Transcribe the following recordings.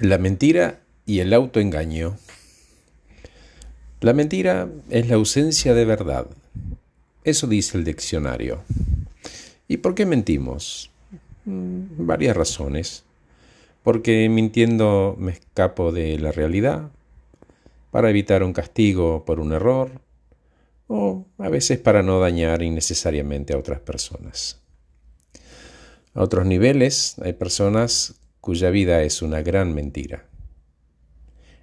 La mentira y el autoengaño. La mentira es la ausencia de verdad. Eso dice el diccionario. ¿Y por qué mentimos? Mm, varias razones. Porque mintiendo me escapo de la realidad, para evitar un castigo por un error, o a veces para no dañar innecesariamente a otras personas. A otros niveles hay personas cuya vida es una gran mentira.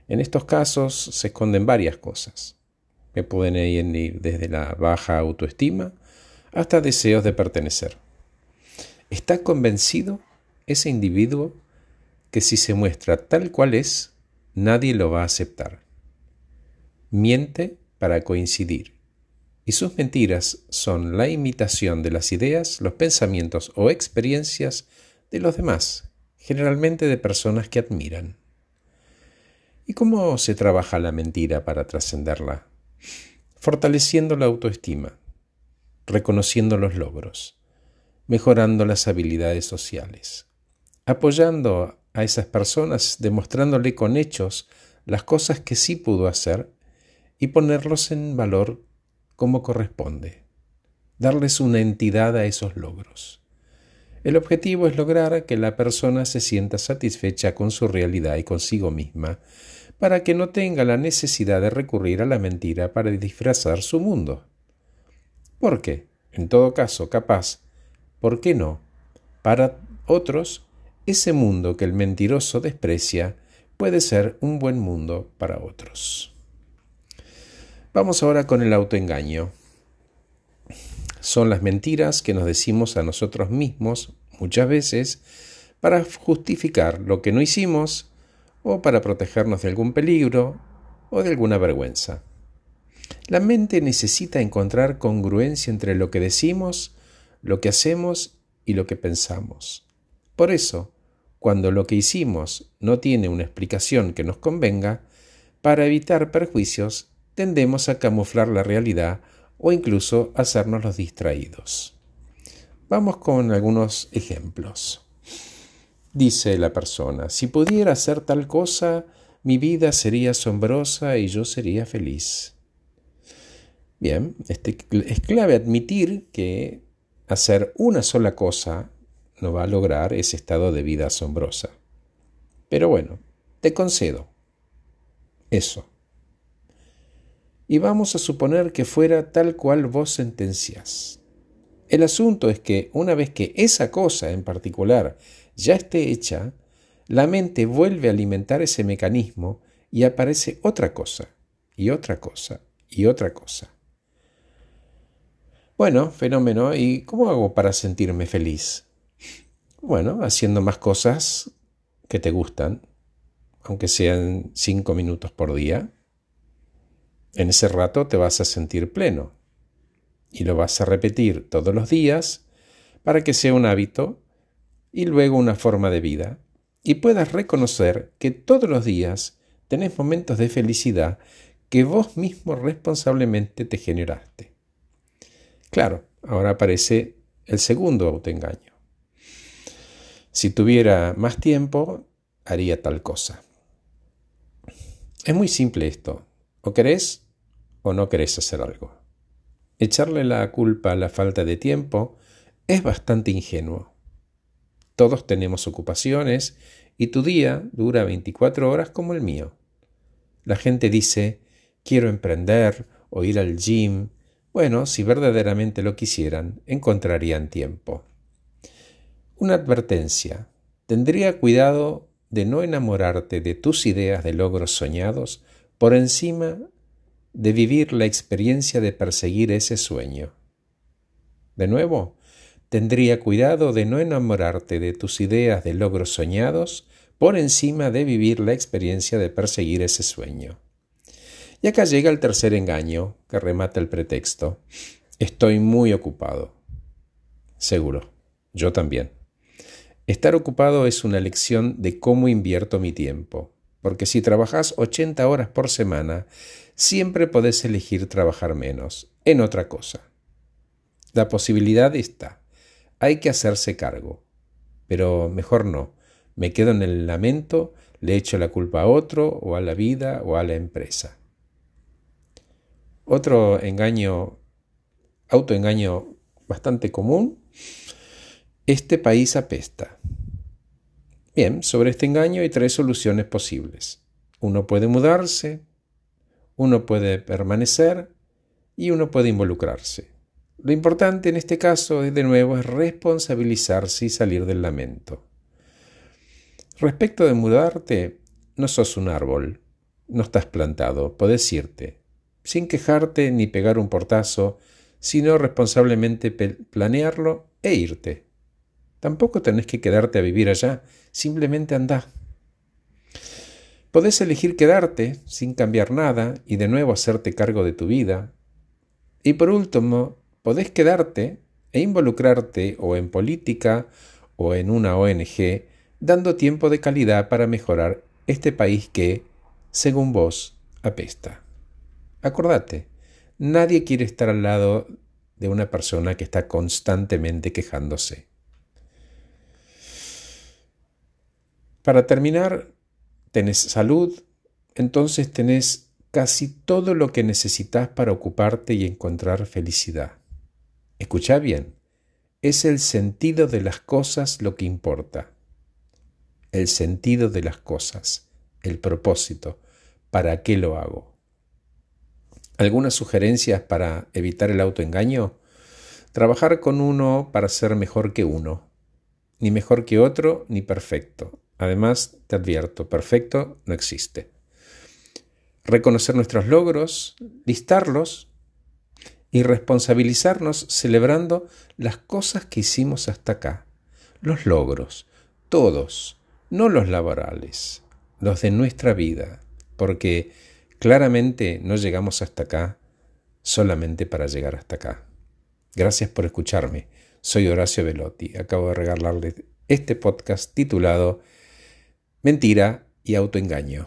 En estos casos se esconden varias cosas, que pueden ir desde la baja autoestima hasta deseos de pertenecer. ¿Está convencido ese individuo que si se muestra tal cual es, nadie lo va a aceptar? Miente para coincidir, y sus mentiras son la imitación de las ideas, los pensamientos o experiencias de los demás generalmente de personas que admiran. ¿Y cómo se trabaja la mentira para trascenderla? Fortaleciendo la autoestima, reconociendo los logros, mejorando las habilidades sociales, apoyando a esas personas, demostrándole con hechos las cosas que sí pudo hacer y ponerlos en valor como corresponde, darles una entidad a esos logros. El objetivo es lograr que la persona se sienta satisfecha con su realidad y consigo misma, para que no tenga la necesidad de recurrir a la mentira para disfrazar su mundo. ¿Por qué? En todo caso, capaz, ¿por qué no? Para otros, ese mundo que el mentiroso desprecia puede ser un buen mundo para otros. Vamos ahora con el autoengaño son las mentiras que nos decimos a nosotros mismos muchas veces para justificar lo que no hicimos o para protegernos de algún peligro o de alguna vergüenza. La mente necesita encontrar congruencia entre lo que decimos, lo que hacemos y lo que pensamos. Por eso, cuando lo que hicimos no tiene una explicación que nos convenga, para evitar perjuicios tendemos a camuflar la realidad o incluso hacernos los distraídos. Vamos con algunos ejemplos. Dice la persona, si pudiera hacer tal cosa, mi vida sería asombrosa y yo sería feliz. Bien, este, es clave admitir que hacer una sola cosa no va a lograr ese estado de vida asombrosa. Pero bueno, te concedo eso y vamos a suponer que fuera tal cual vos sentencias. El asunto es que una vez que esa cosa en particular ya esté hecha, la mente vuelve a alimentar ese mecanismo y aparece otra cosa, y otra cosa, y otra cosa. Bueno, fenómeno, ¿y cómo hago para sentirme feliz? Bueno, haciendo más cosas que te gustan, aunque sean cinco minutos por día, en ese rato te vas a sentir pleno y lo vas a repetir todos los días para que sea un hábito y luego una forma de vida y puedas reconocer que todos los días tenés momentos de felicidad que vos mismo responsablemente te generaste. Claro, ahora aparece el segundo autoengaño. Si tuviera más tiempo, haría tal cosa. Es muy simple esto. O querés o no querés hacer algo. Echarle la culpa a la falta de tiempo es bastante ingenuo. Todos tenemos ocupaciones y tu día dura 24 horas como el mío. La gente dice, quiero emprender o ir al gym. Bueno, si verdaderamente lo quisieran, encontrarían tiempo. Una advertencia. Tendría cuidado de no enamorarte de tus ideas de logros soñados por encima de vivir la experiencia de perseguir ese sueño. De nuevo, tendría cuidado de no enamorarte de tus ideas de logros soñados por encima de vivir la experiencia de perseguir ese sueño. Y acá llega el tercer engaño que remata el pretexto. Estoy muy ocupado. Seguro, yo también. Estar ocupado es una lección de cómo invierto mi tiempo, porque si trabajas 80 horas por semana, siempre podés elegir trabajar menos, en otra cosa. La posibilidad está. Hay que hacerse cargo. Pero mejor no, Me quedo en el lamento, le echo la culpa a otro, o a la vida, o a la empresa. Otro engaño, autoengaño bastante común, este país apesta. Bien, sobre este engaño hay tres soluciones posibles. Uno puede mudarse, uno puede permanecer y uno puede involucrarse. Lo importante en este caso, de nuevo, es responsabilizarse y salir del lamento. Respecto de mudarte, no sos un árbol, no estás plantado, podés irte, sin quejarte ni pegar un portazo, sino responsablemente planearlo e irte. Tampoco tenés que quedarte a vivir allá, simplemente andá. Podés elegir quedarte sin cambiar nada y de nuevo hacerte cargo de tu vida. Y por último, podés quedarte e involucrarte o en política o en una ONG, dando tiempo de calidad para mejorar este país que, según vos, apesta. Acordate, nadie quiere estar al lado de una persona que está constantemente quejándose. Para terminar, tenés salud, entonces tenés casi todo lo que necesitas para ocuparte y encontrar felicidad. Escucha bien, es el sentido de las cosas lo que importa. El sentido de las cosas, el propósito, ¿para qué lo hago? ¿Algunas sugerencias para evitar el autoengaño? Trabajar con uno para ser mejor que uno. Ni mejor que otro, ni perfecto. Además, te advierto, perfecto no existe. Reconocer nuestros logros, listarlos y responsabilizarnos celebrando las cosas que hicimos hasta acá. Los logros, todos, no los laborales, los de nuestra vida, porque claramente no llegamos hasta acá solamente para llegar hasta acá. Gracias por escucharme. Soy Horacio Velotti. Acabo de regalarles este podcast titulado mentira y autoengaño.